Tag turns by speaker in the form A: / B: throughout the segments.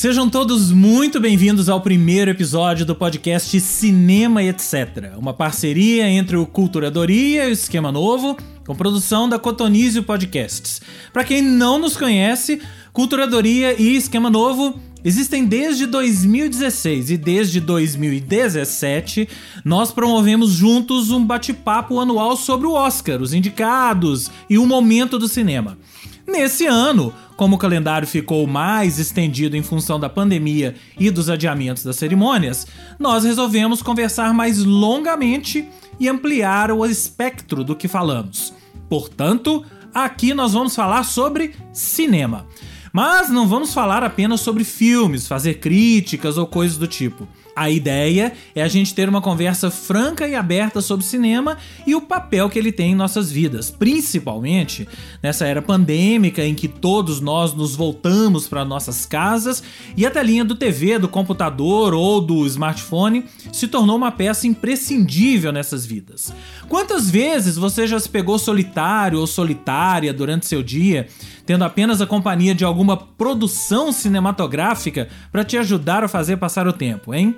A: Sejam todos muito bem-vindos ao primeiro episódio do podcast Cinema Etc. Uma parceria entre o Culturadoria e o Esquema Novo, com produção da Cotonizio Podcasts. Para quem não nos conhece, Culturadoria e Esquema Novo existem desde 2016 e desde 2017 nós promovemos juntos um bate-papo anual sobre o Oscar, os indicados e o momento do cinema. Nesse ano, como o calendário ficou mais estendido em função da pandemia e dos adiamentos das cerimônias, nós resolvemos conversar mais longamente e ampliar o espectro do que falamos. Portanto, aqui nós vamos falar sobre cinema. Mas não vamos falar apenas sobre filmes, fazer críticas ou coisas do tipo. A ideia é a gente ter uma conversa franca e aberta sobre cinema e o papel que ele tem em nossas vidas, principalmente nessa era pandêmica em que todos nós nos voltamos para nossas casas e a telinha do TV, do computador ou do smartphone se tornou uma peça imprescindível nessas vidas. Quantas vezes você já se pegou solitário ou solitária durante seu dia, tendo apenas a companhia de alguma produção cinematográfica para te ajudar a fazer passar o tempo, hein?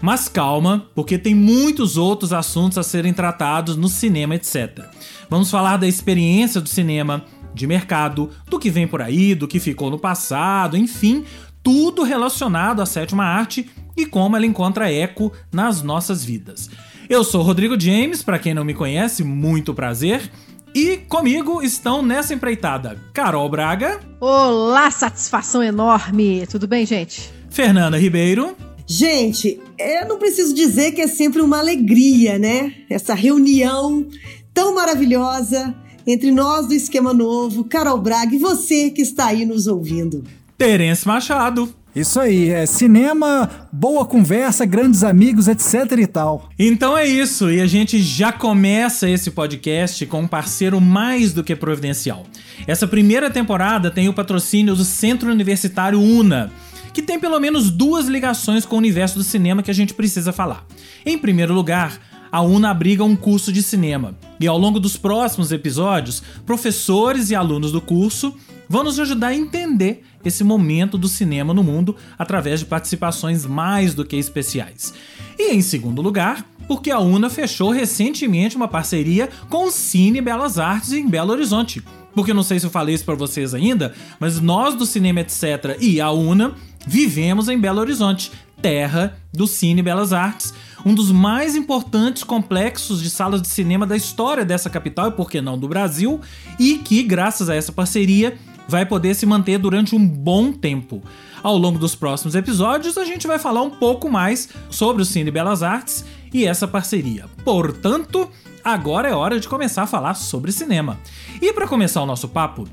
A: Mas calma, porque tem muitos outros assuntos a serem tratados no cinema, etc. Vamos falar da experiência do cinema, de mercado, do que vem por aí, do que ficou no passado, enfim, tudo relacionado à sétima arte e como ela encontra eco nas nossas vidas. Eu sou Rodrigo James, para quem não me conhece, muito prazer. E comigo estão nessa empreitada Carol Braga.
B: Olá, satisfação enorme. Tudo bem, gente?
A: Fernanda Ribeiro.
C: Gente, eu não preciso dizer que é sempre uma alegria, né? Essa reunião tão maravilhosa entre nós do Esquema Novo, Carol Braga e você que está aí nos ouvindo.
A: Terence Machado.
D: Isso aí, é cinema, boa conversa, grandes amigos, etc e tal.
A: Então é isso, e a gente já começa esse podcast com um parceiro mais do que providencial. Essa primeira temporada tem o patrocínio do Centro Universitário UNA que tem pelo menos duas ligações com o universo do cinema que a gente precisa falar. Em primeiro lugar, a UNA abriga um curso de cinema, e ao longo dos próximos episódios, professores e alunos do curso vão nos ajudar a entender esse momento do cinema no mundo através de participações mais do que especiais. E em segundo lugar, porque a UNA fechou recentemente uma parceria com o Cine Belas Artes em Belo Horizonte. Porque não sei se eu falei isso para vocês ainda, mas nós do Cinema Etc e a UNA vivemos em Belo Horizonte, terra do Cine Belas Artes, um dos mais importantes complexos de salas de cinema da história dessa capital e, por que não, do Brasil, e que, graças a essa parceria, vai poder se manter durante um bom tempo. Ao longo dos próximos episódios, a gente vai falar um pouco mais sobre o Cine Belas Artes e essa parceria. Portanto, agora é hora de começar a falar sobre cinema. E para começar o nosso papo,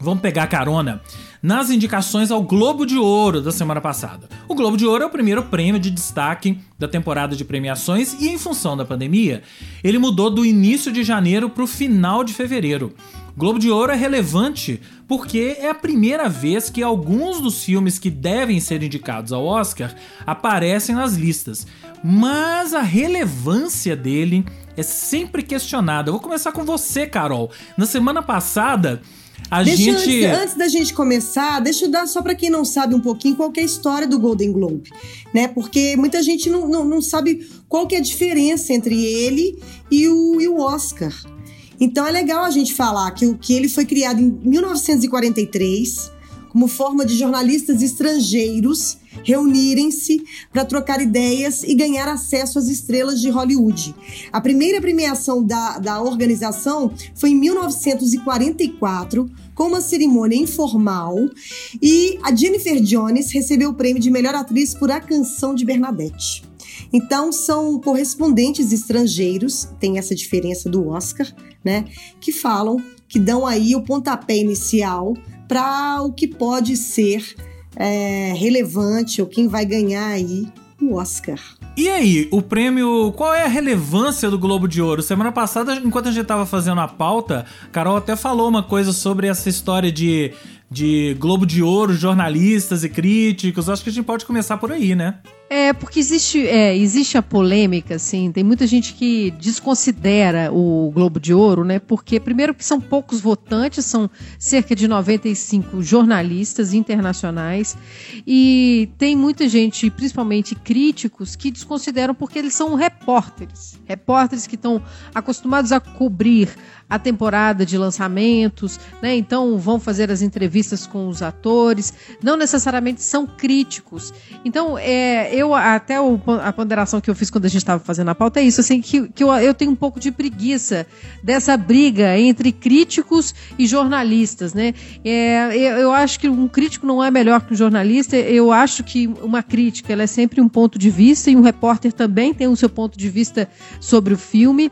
A: vamos pegar carona nas indicações ao Globo de Ouro da semana passada. O Globo de Ouro é o primeiro prêmio de destaque da temporada de premiações e, em função da pandemia, ele mudou do início de janeiro para o final de fevereiro. Globo de Ouro é relevante porque é a primeira vez que alguns dos filmes que devem ser indicados ao Oscar aparecem nas listas. Mas a relevância dele é sempre questionada. Eu vou começar com você, Carol. Na semana passada, a
C: deixa
A: gente.
C: Antes, antes, da gente começar, deixa eu dar só para quem não sabe um pouquinho qual é a história do Golden Globe, né? Porque muita gente não, não, não sabe qual que é a diferença entre ele e o, e o Oscar. Então é legal a gente falar que, que ele foi criado em 1943 como forma de jornalistas estrangeiros reunirem-se para trocar ideias e ganhar acesso às estrelas de Hollywood. A primeira premiação da, da organização foi em 1944, com uma cerimônia informal, e a Jennifer Jones recebeu o prêmio de melhor atriz por A Canção de Bernadette. Então, são correspondentes estrangeiros, tem essa diferença do Oscar, né? Que falam, que dão aí o pontapé inicial para o que pode ser é, relevante ou quem vai ganhar aí o Oscar.
A: E aí, o prêmio, qual é a relevância do Globo de Ouro? Semana passada, enquanto a gente tava fazendo a pauta, Carol até falou uma coisa sobre essa história de, de Globo de Ouro, jornalistas e críticos. Acho que a gente pode começar por aí, né?
B: É, porque existe, é, existe a polêmica, assim, tem muita gente que desconsidera o Globo de Ouro, né? Porque, primeiro, que são poucos votantes, são cerca de 95 jornalistas internacionais, e tem muita gente, principalmente críticos, que desconsideram porque eles são repórteres. Repórteres que estão acostumados a cobrir a temporada de lançamentos, né? Então vão fazer as entrevistas com os atores, não necessariamente são críticos. Então, é, eu até o, a ponderação que eu fiz quando a gente estava fazendo a pauta é isso, assim, que, que eu, eu tenho um pouco de preguiça dessa briga entre críticos e jornalistas, né? É, eu, eu acho que um crítico não é melhor que um jornalista, eu acho que uma crítica ela é sempre um ponto de vista e um repórter também tem o seu ponto de vista sobre o filme.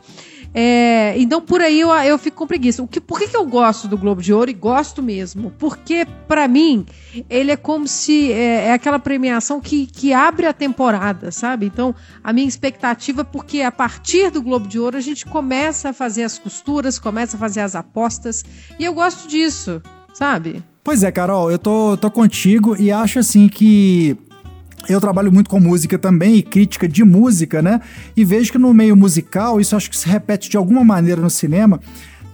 B: É, então por aí eu, eu fico com preguiça. O que, por que, que eu gosto do Globo de Ouro? E gosto mesmo. Porque, para mim, ele é como se. É, é, aquela premiação que, que abre a temporada, sabe? Então, a minha expectativa, porque a partir do Globo de Ouro a gente começa a fazer as costuras, começa a fazer as apostas. E eu gosto disso, sabe?
D: Pois é, Carol, eu tô, tô contigo e acho assim que eu trabalho muito com música também e crítica de música, né? E vejo que no meio musical, isso acho que se repete de alguma maneira no cinema,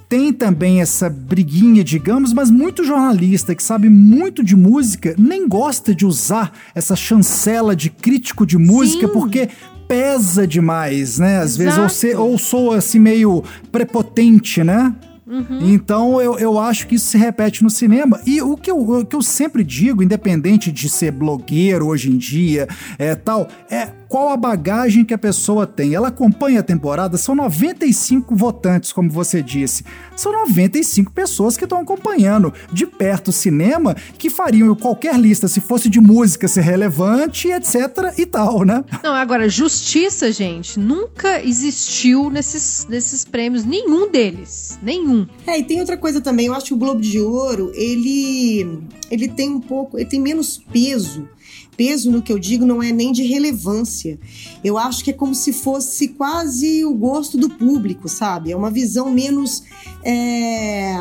D: tem também essa briguinha, digamos, mas muito jornalista que sabe muito de música nem gosta de usar essa chancela de crítico de música Sim. porque pesa demais, né? Às Exato. vezes ou, se, ou sou assim meio prepotente, né? Uhum. Então eu, eu acho que isso se repete no cinema. E o que, eu, o que eu sempre digo, independente de ser blogueiro hoje em dia, é tal, é qual a bagagem que a pessoa tem. Ela acompanha a temporada, são 95 votantes, como você disse. São 95 pessoas que estão acompanhando de perto o cinema, que fariam qualquer lista, se fosse de música, ser relevante, etc e tal, né?
B: Não, agora, justiça, gente, nunca existiu nesses, nesses prêmios, nenhum deles. Nenhum.
C: É, e tem outra coisa também, eu acho que o Globo de Ouro, ele, ele tem um pouco, ele tem menos peso peso no que eu digo não é nem de relevância. Eu acho que é como se fosse quase o gosto do público, sabe? É uma visão menos. É,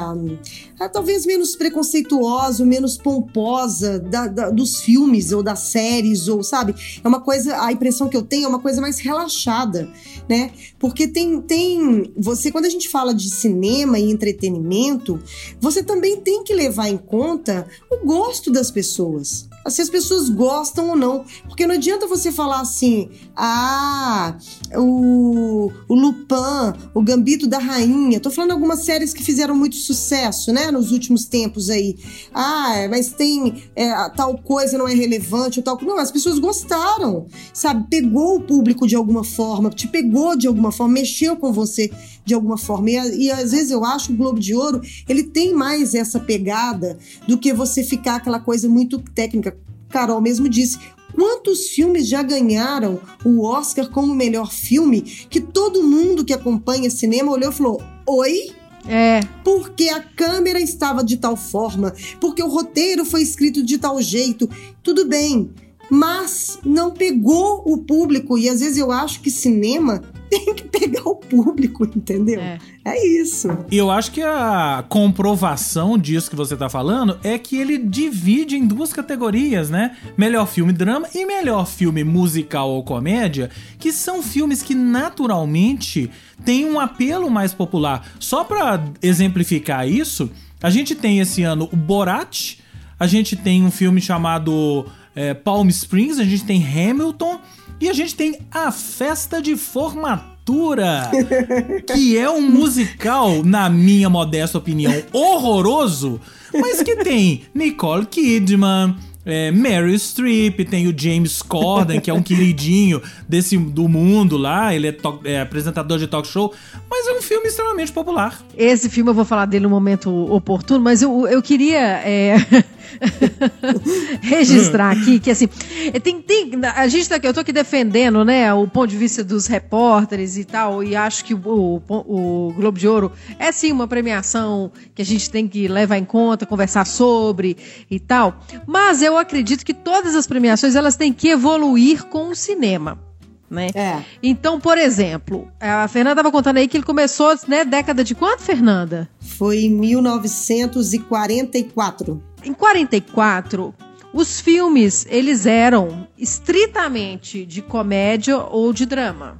C: é, talvez menos preconceituosa, menos pomposa da, da, dos filmes ou das séries, ou sabe? É uma coisa. A impressão que eu tenho é uma coisa mais relaxada, né? Porque tem. tem você, quando a gente fala de cinema e entretenimento, você também tem que levar em conta o gosto das pessoas se as pessoas gostam ou não. Porque não adianta você falar assim, ah, o, o Lupin, o Gambito da Rainha. Tô falando algumas séries que fizeram muito sucesso, né, nos últimos tempos aí. Ah, mas tem é, tal coisa não é relevante ou tal. Não, as pessoas gostaram, sabe? Pegou o público de alguma forma, te pegou de alguma forma, mexeu com você de alguma forma. E, e às vezes eu acho que o Globo de Ouro ele tem mais essa pegada do que você ficar aquela coisa muito técnica. Carol mesmo disse, Quantos filmes já ganharam o Oscar como melhor filme que todo mundo que acompanha cinema olhou e falou: Oi?
B: É.
C: Porque a câmera estava de tal forma, porque o roteiro foi escrito de tal jeito. Tudo bem, mas não pegou o público. E às vezes eu acho que cinema tem que pegar o público, entendeu? É. é. isso.
A: E eu acho que a comprovação disso que você tá falando é que ele divide em duas categorias, né? Melhor filme drama e melhor filme musical ou comédia, que são filmes que naturalmente têm um apelo mais popular. Só para exemplificar isso, a gente tem esse ano o Borat, a gente tem um filme chamado é, Palm Springs, a gente tem Hamilton e a gente tem A Festa de Formatura, que é um musical, na minha modesta opinião, horroroso, mas que tem Nicole Kidman, é, Mary Streep, tem o James Corden, que é um queridinho desse do mundo lá, ele é, é, apresentador de talk show, mas é um filme extremamente popular.
B: Esse filme eu vou falar dele no momento oportuno, mas eu, eu queria é, registrar aqui que assim tem, tem a gente tá eu tô aqui defendendo né o ponto de vista dos repórteres e tal e acho que o, o, o Globo de Ouro é sim uma premiação que a gente tem que levar em conta conversar sobre e tal mas eu acredito que todas as premiações elas têm que evoluir com o cinema né?
C: É.
B: Então, por exemplo, a Fernanda estava contando aí que ele começou, né, década de quanto, Fernanda?
C: Foi em 1944.
B: Em 44, os filmes, eles eram estritamente de comédia ou de drama.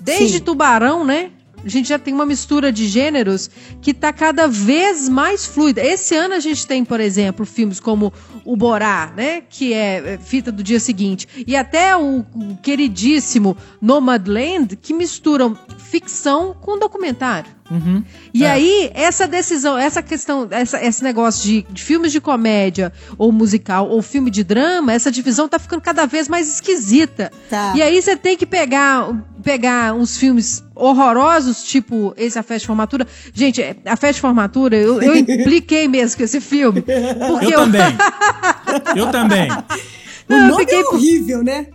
B: Desde Sim. Tubarão, né? A gente já tem uma mistura de gêneros que está cada vez mais fluida. Esse ano a gente tem, por exemplo, filmes como O Borá, né? Que é, é fita do dia seguinte. E até o, o queridíssimo Nomadland, que misturam ficção com documentário. Uhum. E é. aí, essa decisão, essa questão, essa, esse negócio de, de, filmes de comédia, ou musical, ou filme de drama, essa divisão tá ficando cada vez mais esquisita. Tá. E aí você tem que pegar, pegar uns filmes horrorosos, tipo esse A Festa de Formatura. Gente, A Festa de Formatura, eu, eu impliquei mesmo com esse filme.
A: Porque eu, eu... também. eu também.
C: o nome é horrível, né?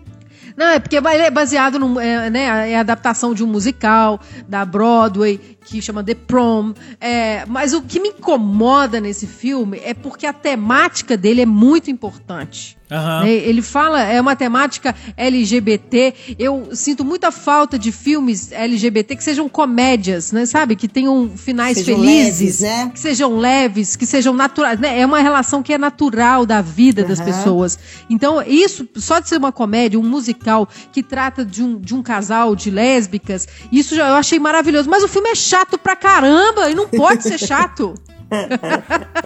B: Não, é porque é baseado no, é, né, é adaptação de um musical da Broadway que chama The Prom. É, mas o que me incomoda nesse filme é porque a temática dele é muito importante. Uhum. Ele fala, é uma temática LGBT. Eu sinto muita falta de filmes LGBT que sejam comédias, né? Sabe? Que tenham finais sejam felizes, leves, né? que sejam leves, que sejam naturais. Né? É uma relação que é natural da vida uhum. das pessoas. Então, isso, só de ser uma comédia, um musical que trata de um, de um casal de lésbicas, isso já, eu achei maravilhoso. Mas o filme é chato pra caramba e não pode ser chato.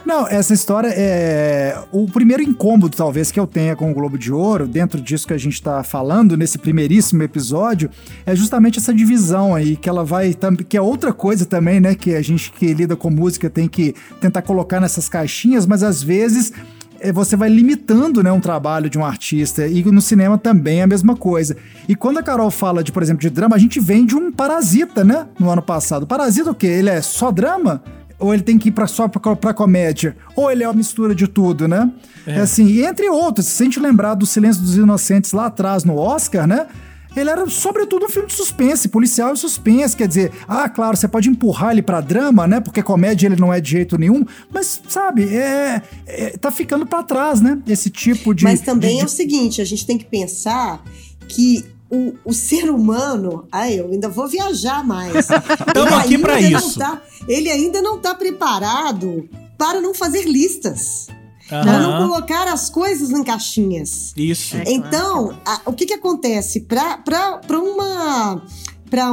D: Não, essa história é. O primeiro incômodo, talvez, que eu tenha com o Globo de Ouro, dentro disso que a gente está falando, nesse primeiríssimo episódio, é justamente essa divisão aí, que ela vai. Que é outra coisa também, né? Que a gente que lida com música tem que tentar colocar nessas caixinhas, mas às vezes é, você vai limitando né, um trabalho de um artista. E no cinema também é a mesma coisa. E quando a Carol fala de, por exemplo, de drama, a gente vem de um Parasita, né? No ano passado. Parasita o quê? Ele é só drama? Ou ele tem que ir pra, só pra, pra comédia, ou ele é uma mistura de tudo, né? É. Assim, entre outros, se a gente lembrar do Silêncio dos Inocentes lá atrás no Oscar, né? Ele era, sobretudo, um filme de suspense, policial e suspense. Quer dizer, ah, claro, você pode empurrar ele pra drama, né? Porque comédia ele não é de jeito nenhum. Mas, sabe, é, é tá ficando para trás, né? Esse tipo de.
C: Mas também
D: de,
C: é o seguinte: a gente tem que pensar que o, o ser humano, aí eu ainda vou viajar mais.
A: Estamos aqui para isso.
C: Tá, ele ainda não está preparado para não fazer listas. Uhum. Para não colocar as coisas em caixinhas.
A: Isso.
C: É, então, a, o que, que acontece? Para uma,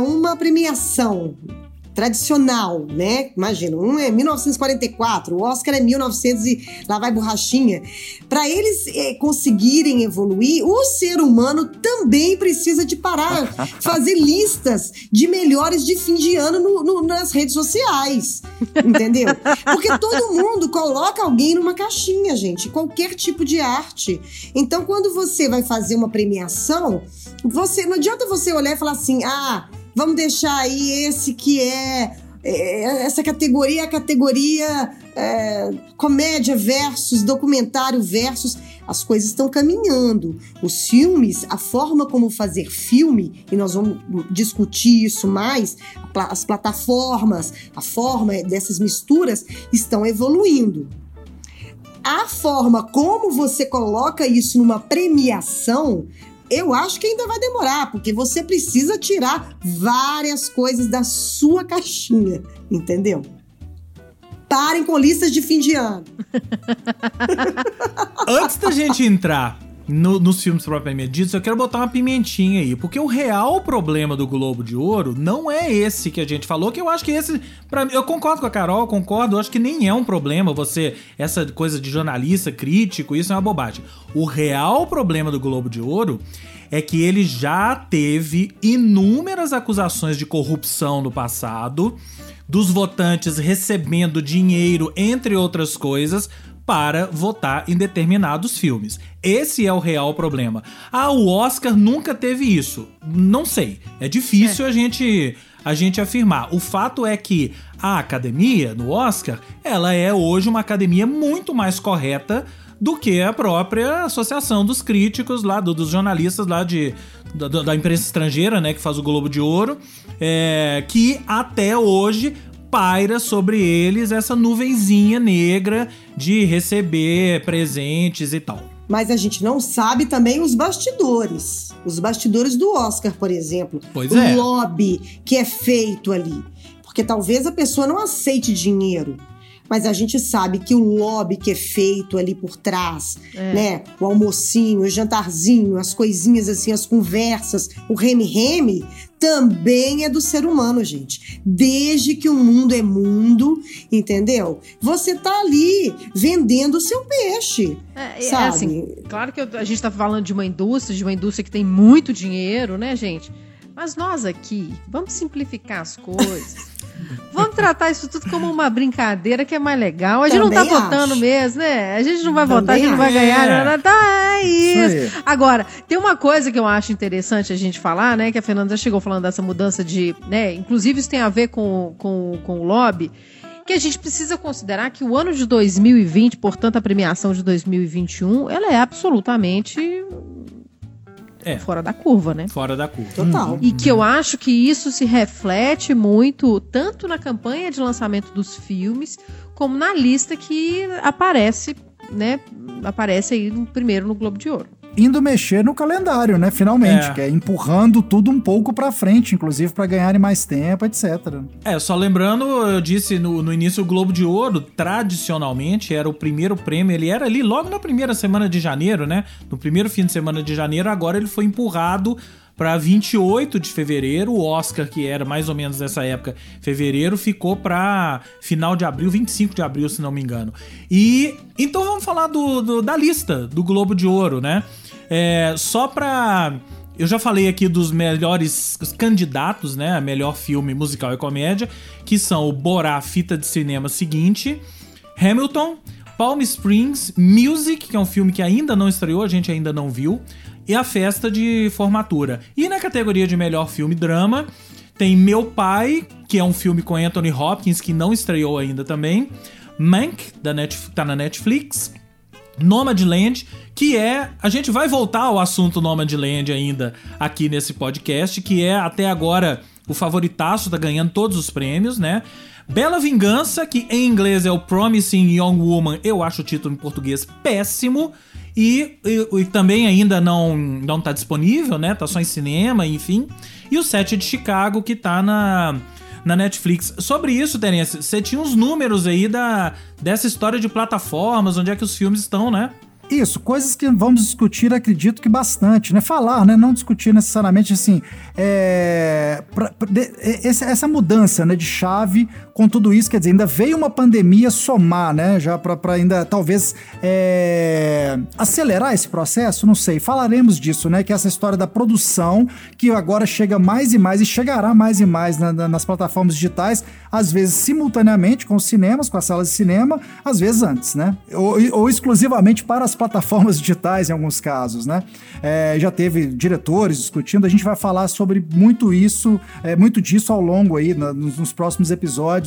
C: uma premiação tradicional, né? Imagina, um é 1944, o Oscar é 1900 e lá vai borrachinha. Para eles é, conseguirem evoluir, o ser humano também precisa de parar, fazer listas de melhores de fim de ano no, no, nas redes sociais, entendeu? Porque todo mundo coloca alguém numa caixinha, gente, qualquer tipo de arte. Então, quando você vai fazer uma premiação, você não adianta você olhar e falar assim, ah Vamos deixar aí esse que é, é essa categoria, a categoria é, comédia versus documentário versus as coisas estão caminhando. Os filmes, a forma como fazer filme, e nós vamos discutir isso mais, as plataformas, a forma dessas misturas estão evoluindo. A forma como você coloca isso numa premiação eu acho que ainda vai demorar, porque você precisa tirar várias coisas da sua caixinha, entendeu? Parem com listas de fim de ano.
A: Antes da gente entrar no, nos filmes propriamente ditos, eu quero botar uma pimentinha aí, porque o real problema do Globo de Ouro não é esse que a gente falou, que eu acho que esse, para eu concordo com a Carol, concordo, eu acho que nem é um problema você essa coisa de jornalista crítico, isso é uma bobagem. O real problema do Globo de Ouro é que ele já teve inúmeras acusações de corrupção no passado, dos votantes recebendo dinheiro, entre outras coisas, para votar em determinados filmes. Esse é o real problema. Ah, o Oscar nunca teve isso. Não sei. É difícil é. a gente a gente afirmar. O fato é que a academia no Oscar, ela é hoje uma academia muito mais correta do que a própria associação dos críticos lá, do, dos jornalistas lá de da, da, imprensa estrangeira, né, que faz o Globo de Ouro, é, que até hoje paira sobre eles essa nuvenzinha negra de receber presentes e tal.
C: Mas a gente não sabe também os bastidores. Os bastidores do Oscar, por exemplo.
A: Pois
C: o
A: é.
C: lobby que é feito ali. Porque talvez a pessoa não aceite dinheiro. Mas a gente sabe que o lobby que é feito ali por trás, é. né? O almocinho, o jantarzinho, as coisinhas assim, as conversas, o reme-reme, também é do ser humano, gente. Desde que o mundo é mundo, entendeu? Você tá ali vendendo o seu peixe. É, sabe? É assim,
B: claro que a gente tá falando de uma indústria, de uma indústria que tem muito dinheiro, né, gente? Mas nós aqui, vamos simplificar as coisas. Vamos tratar isso tudo como uma brincadeira que é mais legal. A gente Também não tá acho. votando mesmo, né? A gente não vai Também votar, a gente não vai ganhar. É. Tá, é isso. isso Agora, tem uma coisa que eu acho interessante a gente falar, né? Que a Fernanda já chegou falando dessa mudança de. né? Inclusive, isso tem a ver com, com, com o lobby que a gente precisa considerar que o ano de 2020, portanto a premiação de 2021, ela é absolutamente é. fora da curva, né?
A: Fora da curva.
C: Total.
B: E que eu acho que isso se reflete muito tanto na campanha de lançamento dos filmes, como na lista que aparece, né? Aparece aí no, primeiro no Globo de Ouro
D: indo mexer no calendário, né? Finalmente, é. que é empurrando tudo um pouco para frente, inclusive para ganharem mais tempo, etc.
A: É, só lembrando, eu disse no, no início o Globo de Ouro, tradicionalmente era o primeiro prêmio, ele era ali logo na primeira semana de janeiro, né? No primeiro fim de semana de janeiro, agora ele foi empurrado para 28 de fevereiro. O Oscar, que era mais ou menos nessa época, fevereiro, ficou para final de abril, 25 de abril, se não me engano. E então vamos falar do, do da lista do Globo de Ouro, né? É, só pra. Eu já falei aqui dos melhores candidatos, né? A melhor filme musical e comédia, que são o Borá, fita de cinema seguinte, Hamilton, Palm Springs, Music, que é um filme que ainda não estreou, a gente ainda não viu, e A Festa de Formatura. E na categoria de melhor filme drama, tem Meu Pai, que é um filme com Anthony Hopkins, que não estreou ainda também, Mank, da Net, tá na Netflix, Nomadland, que é. A gente vai voltar ao assunto Nomadland ainda aqui nesse podcast, que é até agora o favoritaço, tá ganhando todos os prêmios, né? Bela Vingança, que em inglês é o Promising Young Woman, eu acho o título em português péssimo. E, e, e, também ainda não, não tá disponível, né? Tá só em cinema, enfim. E o Sete de Chicago, que tá na, na Netflix. Sobre isso, Terence, você tinha uns números aí da, dessa história de plataformas, onde é que os filmes estão, né?
D: Isso, coisas que vamos discutir, acredito que bastante, né? Falar, né? Não discutir necessariamente assim. É, pra, pra, de, essa, essa mudança né, de chave com tudo isso, quer dizer, ainda veio uma pandemia somar, né? Já para ainda talvez é, acelerar esse processo, não sei. Falaremos disso, né? Que é essa história da produção que agora chega mais e mais e chegará mais e mais na, na, nas plataformas digitais, às vezes simultaneamente com os cinemas, com as salas de cinema, às vezes antes, né? Ou, ou exclusivamente para as plataformas digitais em alguns casos, né? É, já teve diretores discutindo, a gente vai falar sobre muito isso, é, muito disso ao longo aí, na, nos, nos próximos episódios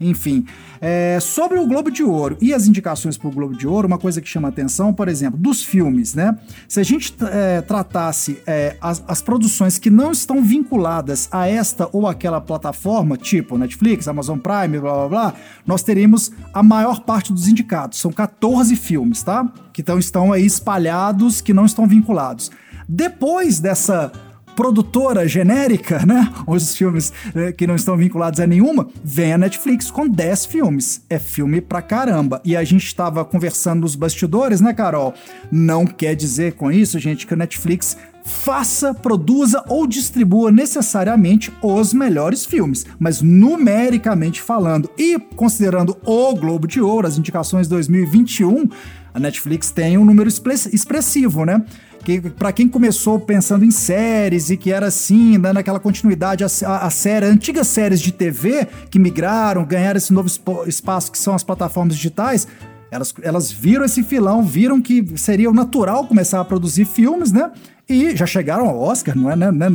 D: enfim. É, sobre o Globo de Ouro e as indicações para o Globo de Ouro, uma coisa que chama atenção, por exemplo, dos filmes, né? Se a gente é, tratasse é, as, as, produções que não estão vinculadas a esta ou aquela plataforma, tipo Netflix, Amazon Prime, blá blá blá, nós teríamos a maior parte dos indicados. São 14 filmes, tá? Que tão, estão aí espalhados, que não estão vinculados. Depois dessa produtora genérica, né? Os filmes eh, que não estão vinculados a nenhuma, vem a Netflix com 10 filmes. É filme pra caramba. E a gente estava conversando nos bastidores, né, Carol? Não quer dizer com isso, gente, que a Netflix faça, produza ou distribua necessariamente os melhores filmes, mas numericamente falando e considerando o Globo de Ouro, as indicações 2021, a Netflix tem um número expressivo, né? Que para quem começou pensando em séries e que era assim, dando aquela continuidade a, a série, antigas séries de TV que migraram, ganharam esse novo espaço que são as plataformas digitais, elas, elas viram esse filão, viram que seria o natural começar a produzir filmes, né? E já chegaram ao Oscar, não é? Né?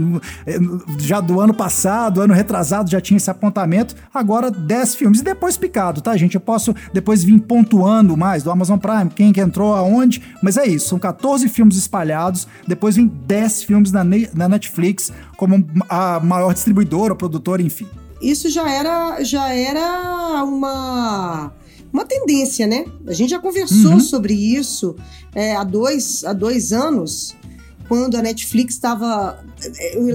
D: É, já do ano passado, ano retrasado, já tinha esse apontamento. Agora 10 filmes. E depois picado, tá, gente? Eu posso depois vir pontuando mais do Amazon Prime, quem que entrou aonde. Mas é isso, são 14 filmes espalhados. Depois vem 10 filmes na, na Netflix, como a maior distribuidora, produtora, enfim.
C: Isso já era, já era uma uma tendência, né? A gente já conversou uhum. sobre isso é, há, dois, há dois anos, quando a Netflix estava.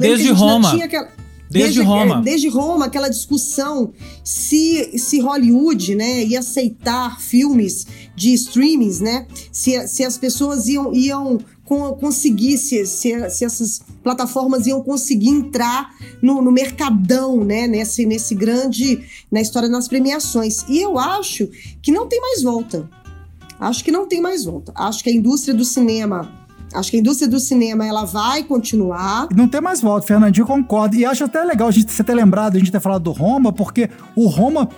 A: Desde Roma.
C: Aquela...
A: Desde, desde Roma.
C: Desde Roma, aquela discussão se, se Hollywood né, ia aceitar filmes de streamings, né? Se, se as pessoas iam, iam conseguir, se, se, se essas plataformas iam conseguir entrar no, no mercadão, né? Nesse, nesse grande. na história das premiações. E eu acho que não tem mais volta. Acho que não tem mais volta. Acho que a indústria do cinema Acho que a indústria do cinema ela vai continuar.
D: Não tem mais volta, Fernandinho concorda. E acho até legal a gente ter lembrado, a gente ter falado do Roma, porque o Roma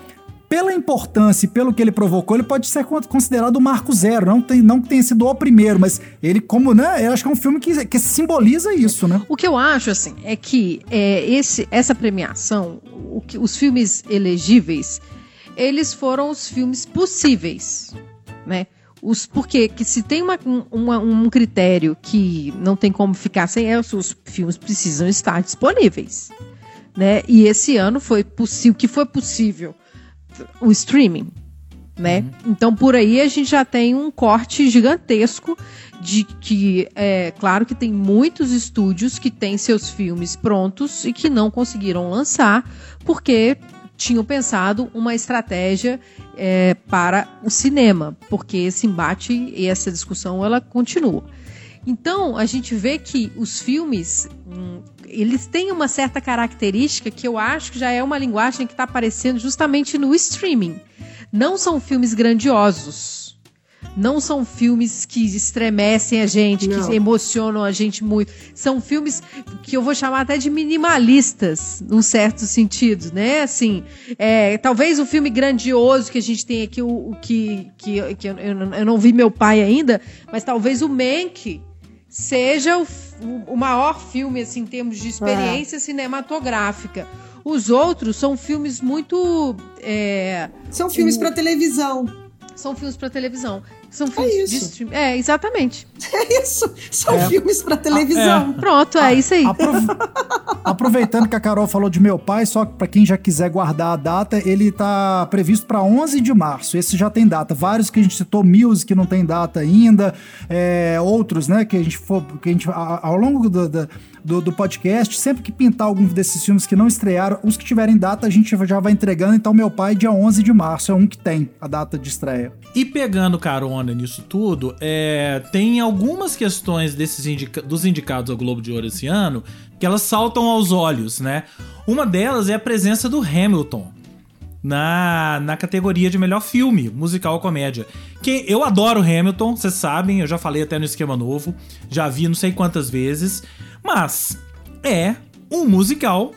D: pela importância e pelo que ele provocou, ele pode ser considerado o marco zero. Não, tem, não que tenha sido o primeiro, mas ele, como, né? Eu acho que é um filme que, que simboliza isso, né?
B: O que eu acho, assim, é que é, esse, essa premiação, o que, os filmes elegíveis, eles foram os filmes possíveis, né? Os, porque que se tem uma, uma, um critério que não tem como ficar sem é, os filmes precisam estar disponíveis. Né? E esse ano foi possível, que foi possível o streaming. Né? Uhum. Então por aí a gente já tem um corte gigantesco de que é claro que tem muitos estúdios que têm seus filmes prontos e que não conseguiram lançar porque tinham pensado uma estratégia é, para o cinema, porque esse embate e essa discussão ela continua. Então a gente vê que os filmes hum, eles têm uma certa característica que eu acho que já é uma linguagem que está aparecendo justamente no streaming. Não são filmes grandiosos não são filmes que estremecem a gente, não. que emocionam a gente muito. São filmes que eu vou chamar até de minimalistas, num certo sentido, né? Assim, é, talvez o um filme grandioso que a gente tem aqui, o, o que, que, que eu, eu, não vi meu pai ainda, mas talvez o Mank seja o, o maior filme, assim, em termos de experiência é. cinematográfica. Os outros são filmes muito. É,
C: são filmes para televisão
B: são filmes para televisão. São é filmes é isso. de streaming. É, exatamente.
C: É isso. São é. filmes para televisão.
B: É. Pronto, é isso aí.
D: Aproveitando que a Carol falou de meu pai, só para quem já quiser guardar a data, ele tá previsto para 11 de março. Esse já tem data. Vários que a gente citou, Music não tem data ainda, é, outros, né, que a gente for, que a gente ao longo do, do do, podcast. Sempre que pintar algum desses filmes que não estrearam, os que tiverem data, a gente já vai entregando. Então, meu pai, dia 11 de março, é um que tem a data de estreia.
A: E pegando carona nisso tudo, é, tem algumas questões desses indica dos indicados ao Globo de Ouro esse ano que elas saltam aos olhos, né? Uma delas é a presença do Hamilton na, na categoria de melhor filme, musical ou comédia. Que eu adoro Hamilton, vocês sabem, eu já falei até no esquema novo, já vi não sei quantas vezes, mas é um musical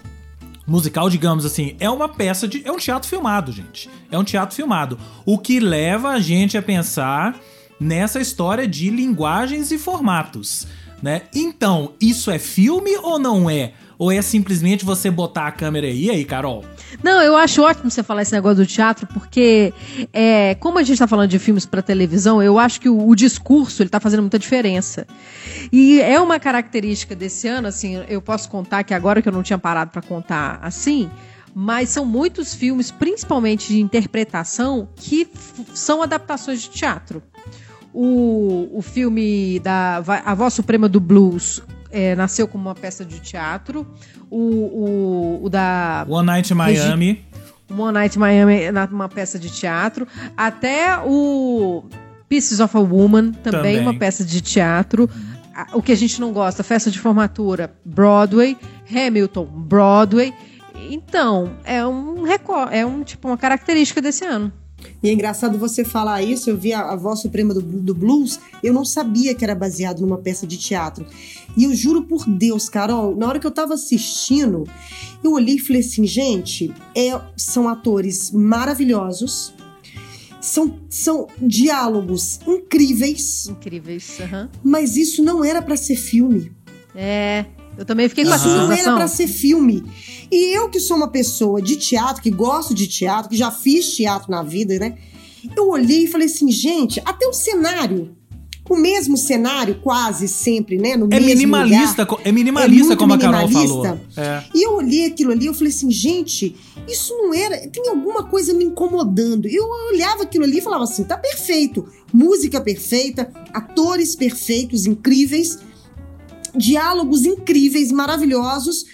A: musical, digamos assim, é uma peça de. É um teatro filmado, gente. É um teatro filmado. O que leva a gente a pensar nessa história de linguagens e formatos. Né? Então, isso é filme ou não é? Ou é simplesmente você botar a câmera aí, aí, Carol?
B: Não, eu acho ótimo você falar esse negócio do teatro, porque é, como a gente está falando de filmes para televisão, eu acho que o, o discurso ele está fazendo muita diferença. E é uma característica desse ano, assim, eu posso contar que agora que eu não tinha parado para contar assim, mas são muitos filmes, principalmente de interpretação, que são adaptações de teatro. O, o filme da A Voz Suprema do Blues é, nasceu como uma peça de teatro. O, o, o da.
A: One Night Miami.
B: One Night Miami, uma peça de teatro. Até o Pieces of a Woman, também, também. uma peça de teatro. O que a gente não gosta, festa de formatura, Broadway. Hamilton, Broadway. Então, é um é um tipo uma característica desse ano.
C: E é engraçado você falar isso, eu vi a, a voz suprema do, do, blues, eu não sabia que era baseado numa peça de teatro. E eu juro por Deus, Carol, na hora que eu tava assistindo, eu olhei e falei assim, gente, é, são atores maravilhosos, são, são diálogos incríveis.
B: Incríveis, uhum.
C: Mas isso não era para ser filme.
B: É, eu também fiquei com
C: Isso
B: essa
C: não era para ser filme. E eu que sou uma pessoa de teatro, que gosto de teatro, que já fiz teatro na vida, né? Eu olhei e falei assim, gente, até o cenário o mesmo cenário quase sempre, né? No
A: é
C: mesmo
A: minimalista,
C: lugar.
A: é minimalista, é como minimalista. a Carol falou. É.
C: E eu olhei aquilo ali, eu falei assim, gente, isso não era, tem alguma coisa me incomodando. Eu olhava aquilo ali e falava assim, tá perfeito, música perfeita, atores perfeitos, incríveis, diálogos incríveis, maravilhosos.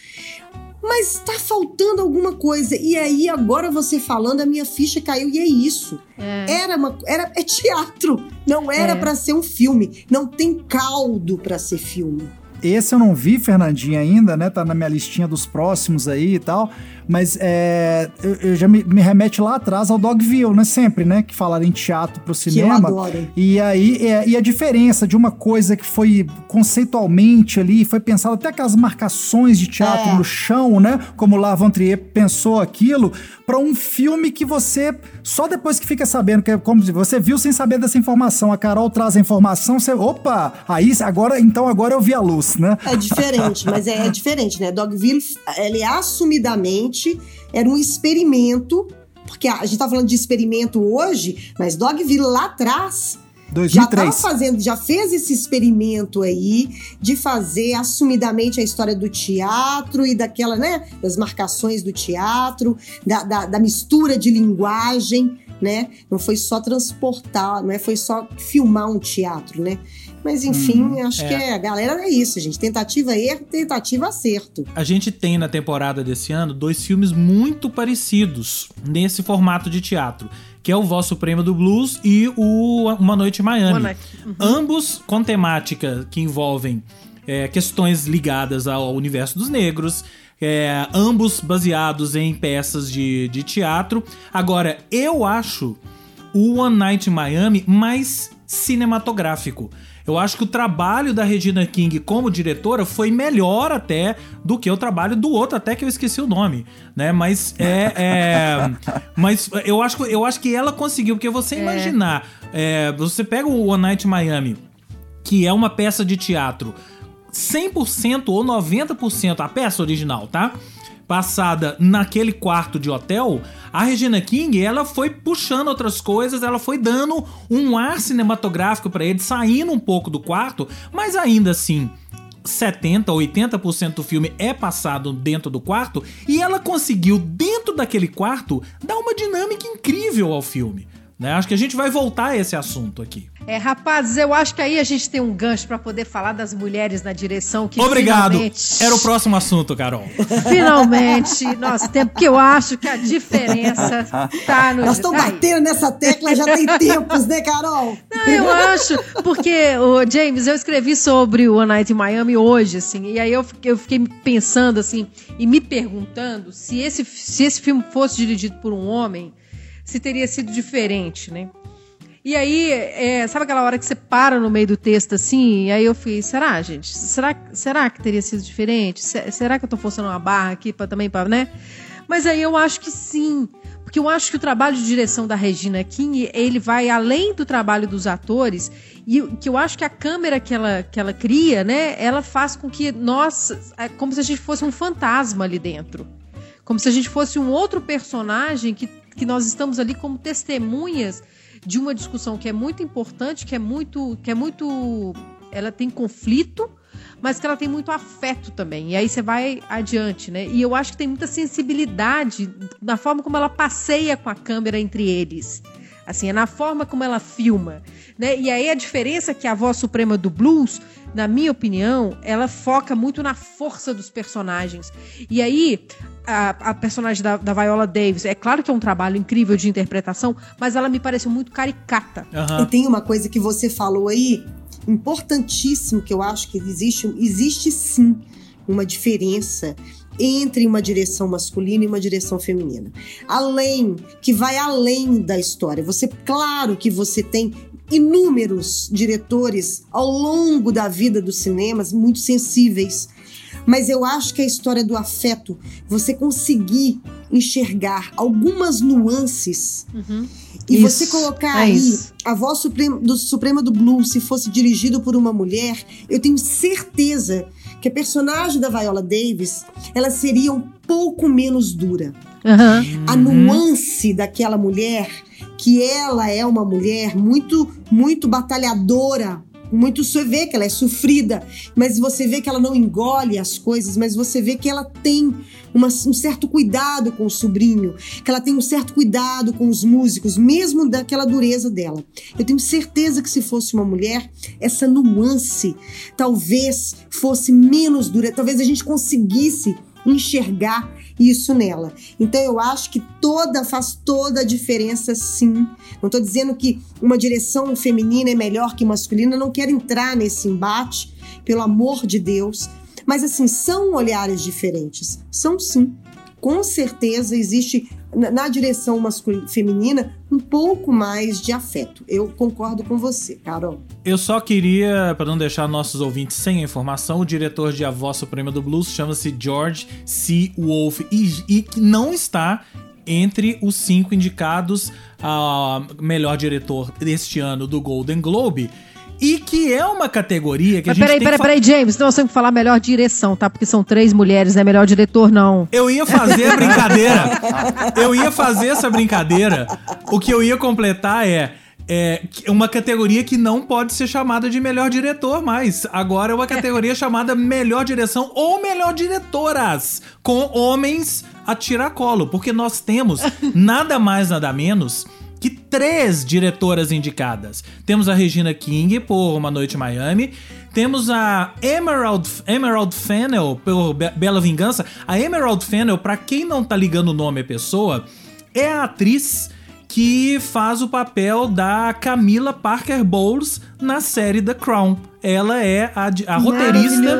C: mas tá faltando alguma coisa. E aí, agora você falando, a minha ficha caiu e é isso. É. Era uma. Era, é teatro. Não era é. para ser um filme. Não tem caldo para ser filme.
D: Esse eu não vi, Fernandinha, ainda, né? Tá na minha listinha dos próximos aí e tal. Mas é, eu, eu já me, me, remete lá atrás ao Dogville, né? Sempre, né? Que falaram em teatro pro cinema. E aí, é, e a diferença de uma coisa que foi conceitualmente ali, foi pensado até aquelas marcações de teatro é. no chão, né? Como lá Van Trier pensou aquilo, para um filme que você só depois que fica sabendo que é como você viu sem saber dessa informação, a Carol traz a informação, você, opa, aí agora, então agora eu vi a luz, né?
C: É diferente, mas é, é diferente, né? Dogville, ele assumidamente era um experimento, porque a gente tá falando de experimento hoje, mas Dogville lá atrás 2003. já tava fazendo, já fez esse experimento aí de fazer assumidamente a história do teatro e daquela, né, das marcações do teatro, da, da, da mistura de linguagem, né? Não foi só transportar, não é, foi só filmar um teatro, né? Mas enfim, hum, acho é. que é, a galera é isso, gente. Tentativa erro, tentativa acerto.
A: A gente tem na temporada desse ano dois filmes muito parecidos nesse formato de teatro. Que é o Vosso Prêmio do Blues e o Uma Noite em Miami. Uhum. Ambos com temática que envolvem é, questões ligadas ao universo dos negros, é, ambos baseados em peças de, de teatro. Agora, eu acho o One Night in Miami mais cinematográfico. Eu acho que o trabalho da Regina King como diretora foi melhor até do que o trabalho do outro, até que eu esqueci o nome, né? Mas é, é mas eu acho, eu acho que ela conseguiu, porque você é. imaginar, é, você pega o One Night Miami, que é uma peça de teatro 100% ou 90% a peça original, tá? Passada naquele quarto de hotel, a Regina King, ela foi puxando outras coisas, ela foi dando um ar cinematográfico para ele, saindo um pouco do quarto, mas ainda assim, 70, 80% do filme é passado dentro do quarto e ela conseguiu dentro daquele quarto dar uma dinâmica incrível ao filme. Né? Acho que a gente vai voltar a esse assunto aqui.
B: É, rapazes, eu acho que aí a gente tem um gancho para poder falar das mulheres na direção que
A: Obrigado.
B: Finalmente...
A: Era o próximo assunto, Carol.
B: Finalmente, nosso tempo, porque eu acho que a diferença tá no.
C: Nós estamos batendo nessa tecla já tem tempos, né, Carol?
B: Não, eu acho, porque, o James, eu escrevi sobre o One Night in Miami hoje, assim, e aí eu fiquei, eu fiquei pensando, assim, e me perguntando se esse, se esse filme fosse dirigido por um homem se teria sido diferente, né? E aí, é, sabe aquela hora que você para no meio do texto assim? E aí eu fiz, será, gente? Será, será que teria sido diferente? Será que eu tô forçando uma barra aqui para também para, né? Mas aí eu acho que sim, porque eu acho que o trabalho de direção da Regina King, ele vai além do trabalho dos atores e que eu acho que a câmera que ela, que ela cria, né, ela faz com que nós, é como se a gente fosse um fantasma ali dentro. Como se a gente fosse um outro personagem que que nós estamos ali como testemunhas de uma discussão que é muito importante, que é muito, que é muito, ela tem conflito, mas que ela tem muito afeto também. E aí você vai adiante, né? E eu acho que tem muita sensibilidade na forma como ela passeia com a câmera entre eles. Assim, é na forma como ela filma, né? E aí a diferença é que a voz suprema do blues, na minha opinião, ela foca muito na força dos personagens. E aí a, a personagem da, da, Viola Davis, é claro que é um trabalho incrível de interpretação, mas ela me pareceu muito caricata.
C: Uhum. E tem uma coisa que você falou aí, importantíssimo, que eu acho que existe, existe sim uma diferença entre uma direção masculina e uma direção feminina. Além, que vai além da história. Você, claro que você tem inúmeros diretores ao longo da vida dos cinemas muito sensíveis mas eu acho que a história do afeto, você conseguir enxergar algumas nuances uhum. e isso, você colocar é aí isso. a voz suprema do, suprema do blues se fosse dirigido por uma mulher, eu tenho certeza que a personagem da Viola Davis ela seria um pouco menos dura. Uhum. A nuance daquela mulher, que ela é uma mulher muito, muito batalhadora muito você vê que ela é sofrida, mas você vê que ela não engole as coisas, mas você vê que ela tem uma, um certo cuidado com o sobrinho, que ela tem um certo cuidado com os músicos, mesmo daquela dureza dela. Eu tenho certeza que se fosse uma mulher, essa nuance talvez fosse menos dura, talvez a gente conseguisse enxergar isso nela. Então eu acho que toda faz toda a diferença sim. Não estou dizendo que uma direção feminina é melhor que masculina, não quero entrar nesse embate, pelo amor de Deus. Mas assim, são olhares diferentes. São sim. Com certeza existe na direção masculina feminina um pouco mais de afeto. Eu concordo com você, Carol.
A: Eu só queria, para não deixar nossos ouvintes sem informação, o diretor de A Voz Suprema do Blues chama-se George C. Wolfe e, e não está entre os cinco indicados a melhor diretor deste ano do Golden Globe. E que é uma categoria que
B: Mas
A: a gente
B: peraí,
A: tem
B: peraí, peraí, James. Nós temos que falar melhor direção, tá? Porque são três mulheres, não é melhor diretor, não.
A: Eu ia fazer a brincadeira. eu ia fazer essa brincadeira. O que eu ia completar é. É uma categoria que não pode ser chamada de melhor diretor mais. Agora é uma categoria chamada melhor direção ou melhor diretoras, com homens a tiracolo, porque nós temos nada mais, nada menos que três diretoras indicadas. Temos a Regina King por Uma Noite em Miami, temos a Emerald, Emerald Fennel por Be Bela Vingança. A Emerald Fennel, para quem não tá ligando o nome à pessoa, é a atriz que faz o papel da Camila Parker Bowles na série The Crown. Ela é a, a roteirista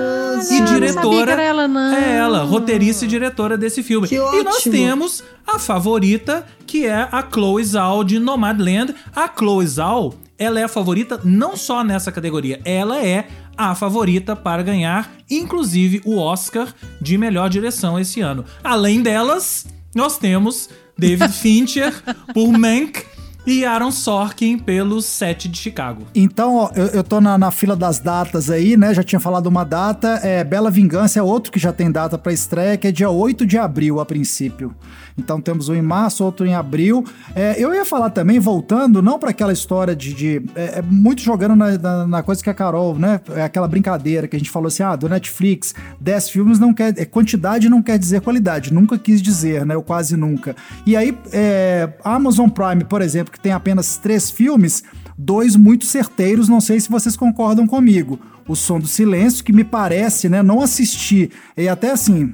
A: e diretora.
B: Não ela, não.
A: É ela, roteirista e diretora desse filme.
C: Que
A: e nós temos a favorita, que é a Chloe Zhao de Nomadland. A Chloe Zhao, ela é a favorita não só nessa categoria, ela é a favorita para ganhar, inclusive, o Oscar de melhor direção esse ano. Além delas, nós temos David Fincher por Mank e Aaron Sorkin pelo Set de Chicago.
D: Então, ó, eu, eu tô na, na fila das datas aí, né? Já tinha falado uma data. É, Bela Vingança é outro que já tem data pra estreia, que é dia 8 de abril, a princípio. Então temos um em março, outro em abril. É, eu ia falar também, voltando, não para aquela história de. de é, é muito jogando na, na, na, coisa que a Carol, né? É aquela brincadeira que a gente falou assim: ah, do Netflix, 10 filmes não quer. É, quantidade não quer dizer qualidade. Nunca quis dizer, né? Eu quase nunca. E aí, é, Amazon Prime, por exemplo, que tem apenas três filmes, dois muito certeiros, não sei se vocês concordam comigo. O Som do Silêncio, que me parece, né, não assisti. E até assim,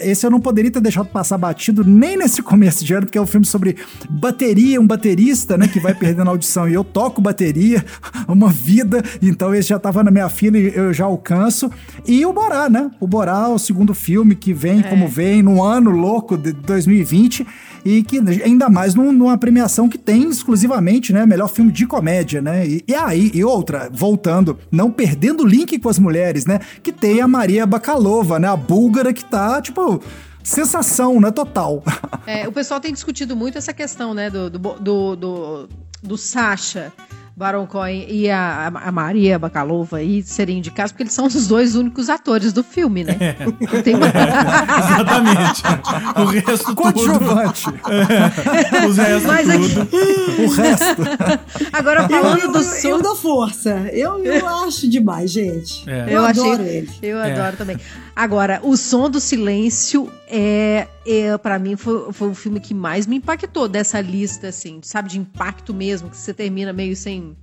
D: esse eu não poderia ter deixado passar batido nem nesse começo de ano, porque é um filme sobre bateria, um baterista, né, que vai perdendo a audição. E eu toco bateria, uma vida, então esse já tava na minha fila e eu já alcanço. E o Borá, né? O Borá, o segundo filme que vem é. como vem, no ano louco de 2020 e que ainda mais num, numa premiação que tem exclusivamente, né, melhor filme de comédia, né? E, e aí, e outra, voltando, não perdendo o link com as mulheres, né? Que tem a Maria Bakalova, né? A búlgara que tá, tipo, sensação, né? Total.
B: É, o pessoal tem discutido muito essa questão, né? Do, do, do, do, do Sasha. Baron Cohen e a, a Maria Bakalova aí serem indicados, porque eles são os dois únicos atores do filme, né?
A: É. Tem... Exatamente. O resto
D: Coadjuvante.
A: tudo... É. Os restos Mas tudo. Aqui...
D: O resto.
B: Agora falando
C: eu,
B: do
C: eu,
B: som...
C: Eu dou força. Eu, eu acho demais, gente.
B: É. Eu, eu adoro achei... ele. Eu é. adoro também. Agora, o som do silêncio é para mim foi, foi o filme que mais me impactou dessa lista, assim, sabe, de impacto mesmo, que você termina meio sem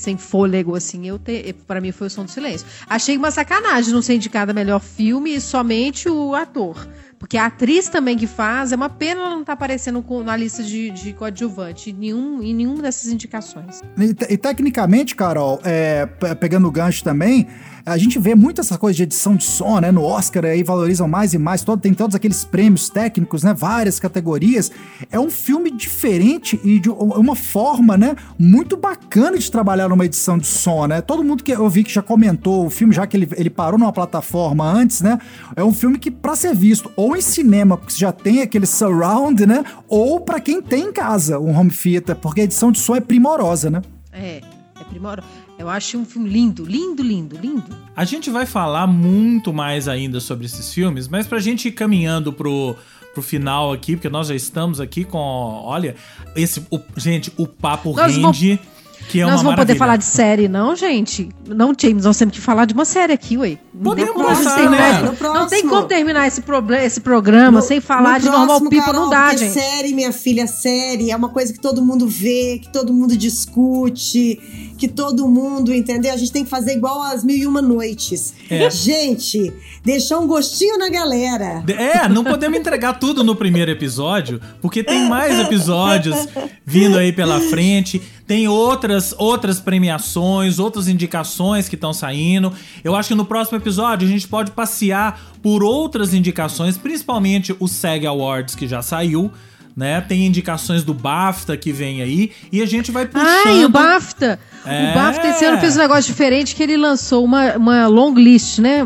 B: sem fôlego, assim, eu para mim foi o som do silêncio. Achei uma sacanagem não ser indicada melhor filme e somente o ator. Porque a atriz também que faz, é uma pena ela não estar tá aparecendo na lista de, de coadjuvante em, nenhum, em nenhuma dessas indicações.
D: E, e tecnicamente, Carol, é, pegando o gancho também, a gente vê muito essa coisa de edição de som, né? No Oscar aí valorizam mais e mais, todo, tem todos aqueles prêmios técnicos, né? Várias categorias. É um filme diferente e de uma forma, né? Muito bacana de trabalhar numa edição de som, né? Todo mundo que eu vi que já comentou o filme, já que ele, ele parou numa plataforma antes, né? É um filme que, para ser visto ou em cinema, porque já tem aquele surround, né? Ou para quem tem em casa um home theater, porque a edição de som é primorosa, né?
B: É, é primorosa. Eu acho um filme lindo, lindo, lindo, lindo.
A: A gente vai falar muito mais ainda sobre esses filmes, mas pra gente ir caminhando pro, pro final aqui, porque nós já estamos aqui com, olha, esse, o, gente, o papo nós rende. Vamos que é
B: nós
A: uma
B: vamos
A: poder
B: falar de série, não, gente? Não, James, nós temos que falar de uma série aqui, ué.
A: Podemos passar, né?
B: Não tem como terminar esse, esse programa no, sem falar de próximo, Normal People, Carol, não dá, gente.
C: Série, minha filha, série, é uma coisa que todo mundo vê, que todo mundo discute que todo mundo, entendeu? A gente tem que fazer igual às mil e uma noites.
A: É.
C: Gente, deixar um gostinho na galera.
A: É, não podemos entregar tudo no primeiro episódio, porque tem mais episódios vindo aí pela frente. Tem outras outras premiações, outras indicações que estão saindo. Eu acho que no próximo episódio a gente pode passear por outras indicações, principalmente o SEG Awards que já saiu. Né? Tem indicações do BAFTA que vem aí e a gente vai puxando.
B: Ai, o BAFTA!
A: É.
B: O BAFTA esse ano fez um negócio diferente que ele lançou uma, uma long list, né?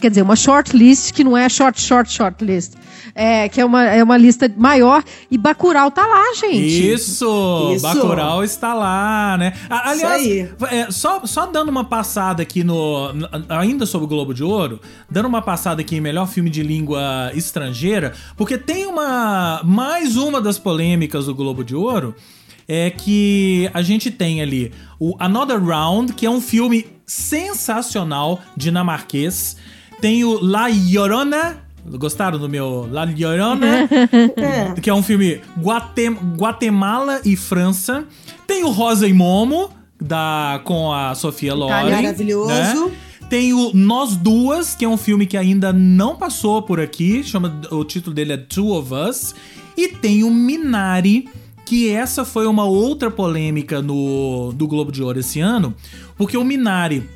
B: Quer dizer, uma short list que não é short, short, short list. É, que é uma, é uma lista maior e Bacurau tá lá, gente.
A: Isso!
C: Isso.
A: Bacurau está lá, né? A- Aliás, é, só, só dando uma passada aqui no. Ainda sobre o Globo de Ouro, dando uma passada aqui em melhor filme de língua estrangeira, porque tem uma. Mais uma das polêmicas do Globo de Ouro é que a gente tem ali o Another Round, que é um filme sensacional dinamarquês. Tem o La Llorona. Gostaram do meu La Llorona?
C: É.
A: que é um filme Guatem- Guatemala e França. Tem o Rosa e Momo, da, com a Sofia Loren.
C: Maravilhoso.
A: né? Tem o Nós Duas, que é um filme que ainda não passou por aqui. Chama, o título dele é Two of Us. E tem o Minari, que essa foi uma outra polêmica no, do Globo de Ouro esse ano. Porque o Minari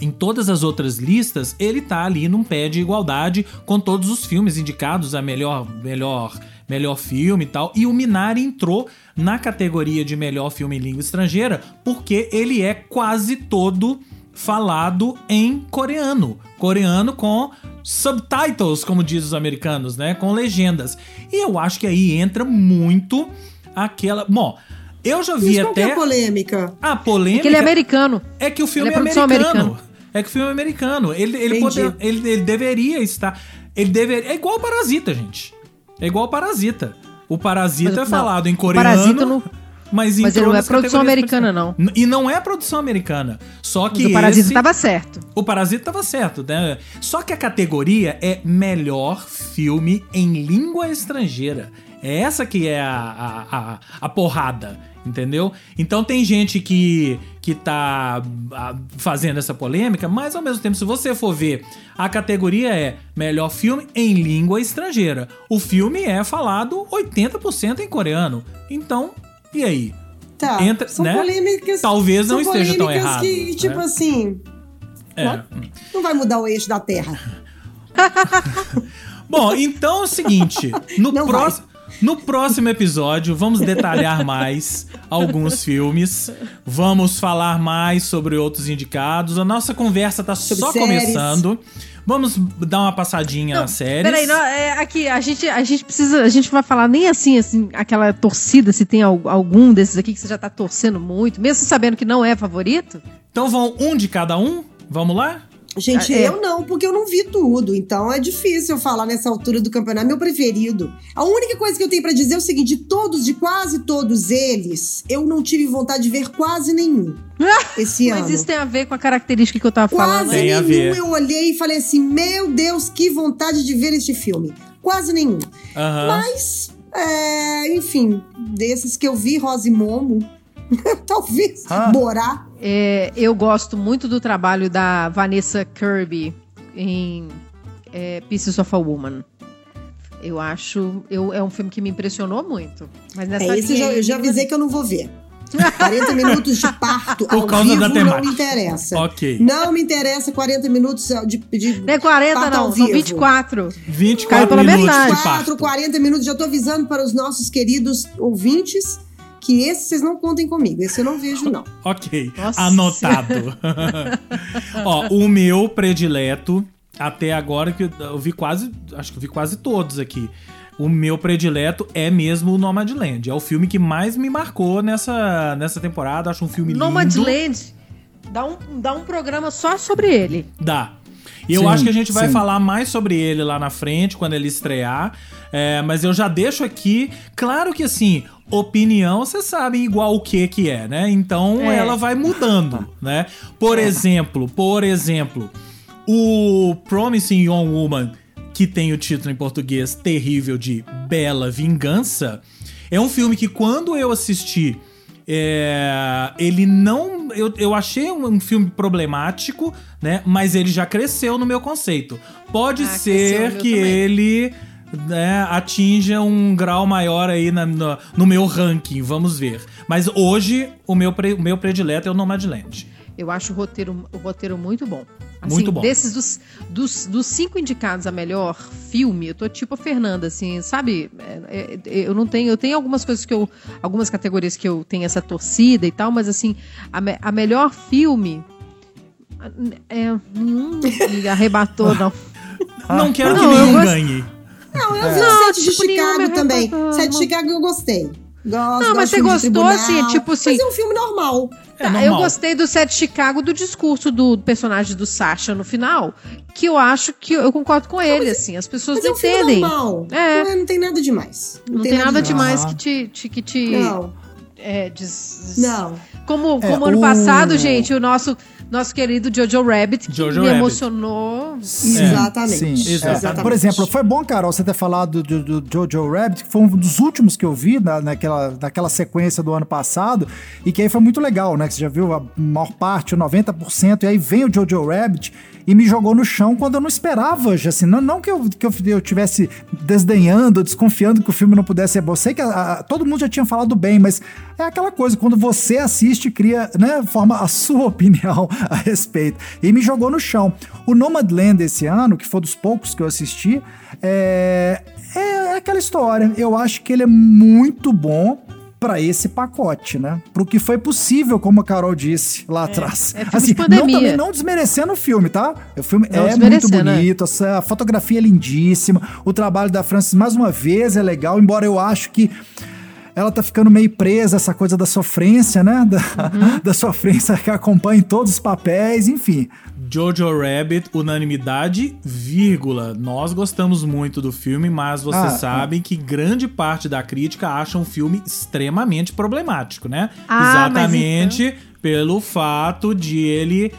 A: em todas as outras listas, ele tá ali num pé de igualdade com todos os filmes indicados a melhor, melhor, melhor filme e tal. E o Minari entrou na categoria de melhor filme em língua estrangeira porque ele é quase todo falado em coreano. Coreano com subtitles, como diz os americanos, né? Com legendas. E eu acho que aí entra muito aquela. Bom, eu já vi
C: Mas qual que é
A: até.
C: a polêmica?
A: A polêmica.
B: Porque ele é americano.
A: É que o filme
B: Ele
A: é,
B: é
A: americano.
B: americana.
A: É que o filme é americano. Ele, ele,
C: Entendi.
A: pode- ele, ele deveria estar. Ele deveria. É igual o Parasita, gente. É igual o Parasita. O Parasita
B: Mas,
A: é
B: não,
A: falado em
B: o
A: coreano.
B: Parasita não-
A: Mas,
B: Mas ele não é produção americana,
A: principais. E não é produção americana. Só que
B: Mas o Parasita
A: esse,
B: tava certo.
A: o Parasita tava certo, né? Só que a categoria é melhor filme em língua estrangeira. É essa que é a, a, a, a porrada, entendeu? Então tem gente que, que tá ah, fazendo essa polêmica, mas ao mesmo tempo, se você for ver, a categoria é melhor filme em língua estrangeira. O filme é falado 80% em coreano. Então, e aí?
C: Tá.
A: Entra-
C: são
A: né?
C: polêmicas.
A: Talvez não
C: são
A: esteja tão errado,
C: que, tipo
A: né?
C: assim,
A: É.
C: não vai mudar o eixo da Terra.
A: Bom, então é o seguinte: no, prós- no próximo episódio, vamos detalhar mais alguns filmes, vamos falar mais sobre outros indicados. A nossa conversa tá
C: Sobre
A: só
C: séries.
A: começando. Vamos dar uma passadinha nas séries.
B: Peraí, não, é, aqui, a gente, a gente precisa. A gente vai falar nem assim, assim, aquela torcida, se tem al- algum desses aqui que você já tá torcendo muito, mesmo sabendo que não é favorito.
A: Então vão um de cada um? Vamos lá?
C: Gente,
B: Ah, é.
C: eu não, porque eu não vi tudo. Então é difícil eu falar nessa altura do campeonato. Meu preferido. A única coisa que eu tenho pra dizer é o seguinte: de todos, de quase todos eles, eu não tive vontade de ver quase nenhum esse ano.
B: Mas isso tem a ver com a característica que eu tava falando.
C: Quase
A: Tem a
C: nenhum
A: ver.
C: eu olhei e falei assim: Meu Deus, que vontade de ver este filme. Quase nenhum.
A: Aham.
C: Mas, é, enfim, desses que eu vi, Rosa e Momo, talvez
D: Ah.
C: Borá.
B: É, eu gosto muito do trabalho da Vanessa Kirby em é, Pieces of a Woman. Eu acho. Eu, é um filme que me impressionou muito. Mas nessa
C: É, esse eu
B: linha
C: já,
B: aí,
C: eu já avisei que eu não vou ver. 40 minutos de parto
A: Por
C: ao
A: causa
C: vivo
A: da
C: não me interessa.
A: Ok.
C: Não me interessa 40 minutos de, de
B: Não é 40,
C: parto ao
B: não, são
C: vivo.
B: 24.
A: 24
B: Caiu pela
A: minutos
B: metade.
A: de
C: 4,
A: parto.
C: 40 minutos. Já tô avisando para os nossos queridos ouvintes que esse vocês não contem comigo. Esse eu não vejo, não.
A: Ok,
B: Nossa.
A: anotado. Ó, o meu predileto, até agora, que eu vi quase. Acho que eu vi quase todos aqui. O meu predileto é mesmo o Nomadland. É o filme que mais me marcou nessa, nessa temporada. Acho um filme lindo.
B: Nomadland. Dá um, dá um programa só sobre ele.
A: Dá. E eu
D: Sim,
A: acho que a gente vai
D: sim.
A: falar mais sobre ele lá na frente, quando ele estrear. É, mas eu já deixo aqui. Claro que assim, opinião, vocês sabem igual o que que é, né? Então
B: É.
A: ela vai mudando, né? Por exemplo, por exemplo, o Promising Young Woman, que tem o título em português terrível de Bela Vingança, é um filme que quando eu assisti. é, ele não eu, eu achei um, um filme problemático, né? Mas ele já cresceu no meu conceito. Pode
B: Ah,
A: ser que
B: também.
A: ele né, atinja um grau maior aí na- no, no meu ranking, vamos ver. Mas hoje, o meu, pre- o meu predileto é o Nomadland.
B: Eu acho o roteiro, o roteiro muito bom. Assim,
A: Muito bom.
B: Desses dos, dos, dos cinco indicados a melhor filme, eu tô tipo a Fernanda, assim, sabe? É, é, eu não tenho. Eu tenho algumas coisas que eu. Algumas categorias que eu tenho essa torcida e tal, mas assim, a, a melhor filme. É, nenhum me arrebatou, não.
A: Não quero que
B: Não, eu
A: nenhum
B: gosto-
A: ganhe.
C: Não, eu vi
B: Não,
C: o set de
B: tipo,
C: Chicago também. Set de
B: não.
C: Chicago eu gostei. Gosto,
B: Não, mas
C: de
B: você gostou, assim, tipo assim-
C: Mas é um filme normal.
A: É
B: Tá,
A: normal.
B: eu gostei do set Chicago do discurso do personagem do Sasha no final, que eu acho que eu concordo com ele, assim, as pessoas
C: Mas é
B: não
C: um
B: entendem.
C: normal.
B: É.
C: Não, é- não tem nada demais.
B: Não, tem, nada demais
D: Ah.
B: que te, te- que te
C: Não,
B: é, des-
C: não.
B: Como,
D: É,
B: como ano
D: o-
B: passado, gente, o nosso, nosso querido Jojo Rabbit, que
A: Jojo
B: me
A: Rabbit.
B: emocionou.
C: Exatamente.
D: Sim. É,
C: exatamente.
D: por exemplo, foi bom, Carol, você ter falado do, do Jojo Rabbit, que foi um dos últimos que eu vi na, naquela, naquela sequência do ano passado, e que aí foi muito legal, né? Que você já viu a maior parte, o 90%, e aí vem o Jojo Rabbit e me jogou no chão quando eu não esperava, já, assim, não, não que, eu, que eu, eu tivesse desdenhando, desconfiando que o filme não pudesse ser bom. Eu sei que a- a- todo mundo já tinha falado bem, mas é aquela coisa, quando você assiste, cria, né, forma a sua opinião a respeito. E me jogou no chão. O Nomadland esse ano, que foi dos poucos que eu assisti, é, é aquela história. Eu acho que ele é muito bom pra esse pacote, né? Pro que foi possível, como a Carol disse lá atrás.
B: é
D: assim, não também não desmerecendo o filme, tá? O filme
B: Não
D: é muito
B: desmerecendo, é.
D: bonito, essa- a fotografia é lindíssima, o trabalho da Francis mais uma vez é legal, embora eu acho que ela tá ficando meio presa essa coisa da sofrência, né? Da,
B: Uhum.
D: da sofrência que acompanha em todos os papéis, enfim.
A: Jojo Rabbit, unanimidade, vírgula. Nós gostamos muito do filme, mas vocês
D: Ah,
A: sabem que grande parte da crítica acha um filme extremamente problemático, né?
B: Ah, mas
A: Exatamente pelo fato de ele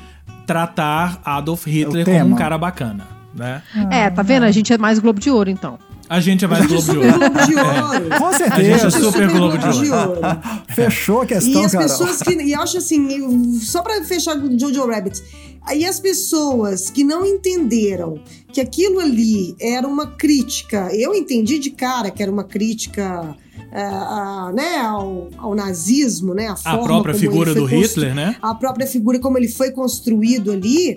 A: tratar Adolf Hitler como um cara bacana, né?
B: É, tá vendo? A gente é mais Globo de Ouro, então.
A: A gente é mais Globo de
C: Super
A: Ouro.
C: Globo de Ouro.
D: Com
A: A gente é
D: certeza.
A: super Globo de Ouro.
C: Ouro.
D: Fechou a
C: E
D: questão,
C: as
D: Carol.
C: pessoas que. E eu acho assim, só pra fechar com o Jojo Rabbit. Aí as pessoas que não entenderam que aquilo ali era uma crítica, eu entendi de cara que era uma crítica é, a- né, ao, ao nazismo, né? A,
A: A
C: forma
A: própria
C: como ele
A: figura
C: foi
A: do
C: constru-
A: Hitler, né?
C: A própria figura como ele foi construído ali.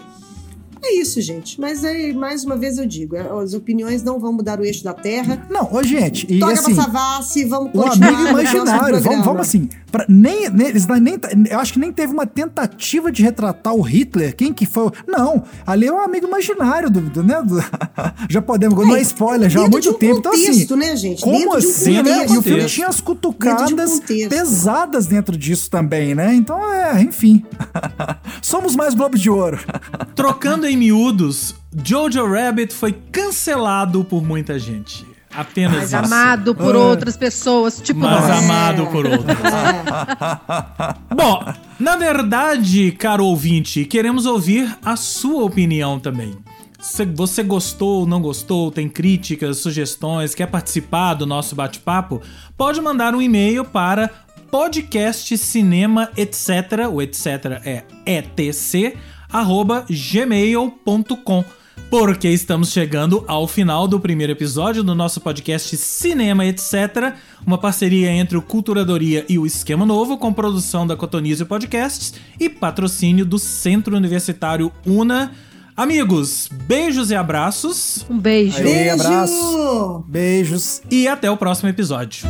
C: É isso, gente. Mas aí, mais uma vez eu digo, é, as opiniões não vão mudar o eixo da Terra.
D: Não, ô gente, e
C: Toca
D: assim,
C: pra Savassi, vamos
D: o
C: continuar
D: amigo
C: no nosso
D: imaginário, vamos, vamos assim, pra, nem, nem, eles nem, eu acho que nem teve uma tentativa de retratar o Hitler, quem que foi, o- não, ali é um amigo imaginário do, do, né, do- já podemos, não é spoiler, já há muito
C: um
D: tempo, então assim,
C: contexto, né, gente?
D: como
C: Dentro de um
D: assim, né,
A: contexto.
D: e o filme
A: contexto.
D: tinha as
C: Dentro
D: cutucadas
C: de um contexto.
D: pesadas dentro disso também, né, então é, enfim, somos mais Globo de Ouro.
A: Trocando em miúdos, Jojo Rabbit foi cancelado por muita gente. Apenas
B: Mas
A: isso.
B: amado por
D: É.
B: outras pessoas, tipo
A: Mas
B: nós.
A: amado por outros.
C: É.
A: Bom, na verdade, caro ouvinte, queremos ouvir a sua opinião também. Se você gostou, não gostou, tem críticas, sugestões, quer participar do nosso bate-papo, pode mandar um e-mail para podcast cinema etc, o etc é etc, gmail.com. Porque estamos chegando ao final do primeiro episódio do nosso podcast Cinema Etc., uma parceria entre o Culturadoria e o Esquema Novo, com produção da Cotonizio Podcasts e patrocínio do Centro Universitário UNA. Amigos, beijos e abraços
B: Um beijo.
D: Aí,
C: Beijo!
D: abraço. Beijos.
A: e até o próximo episódio.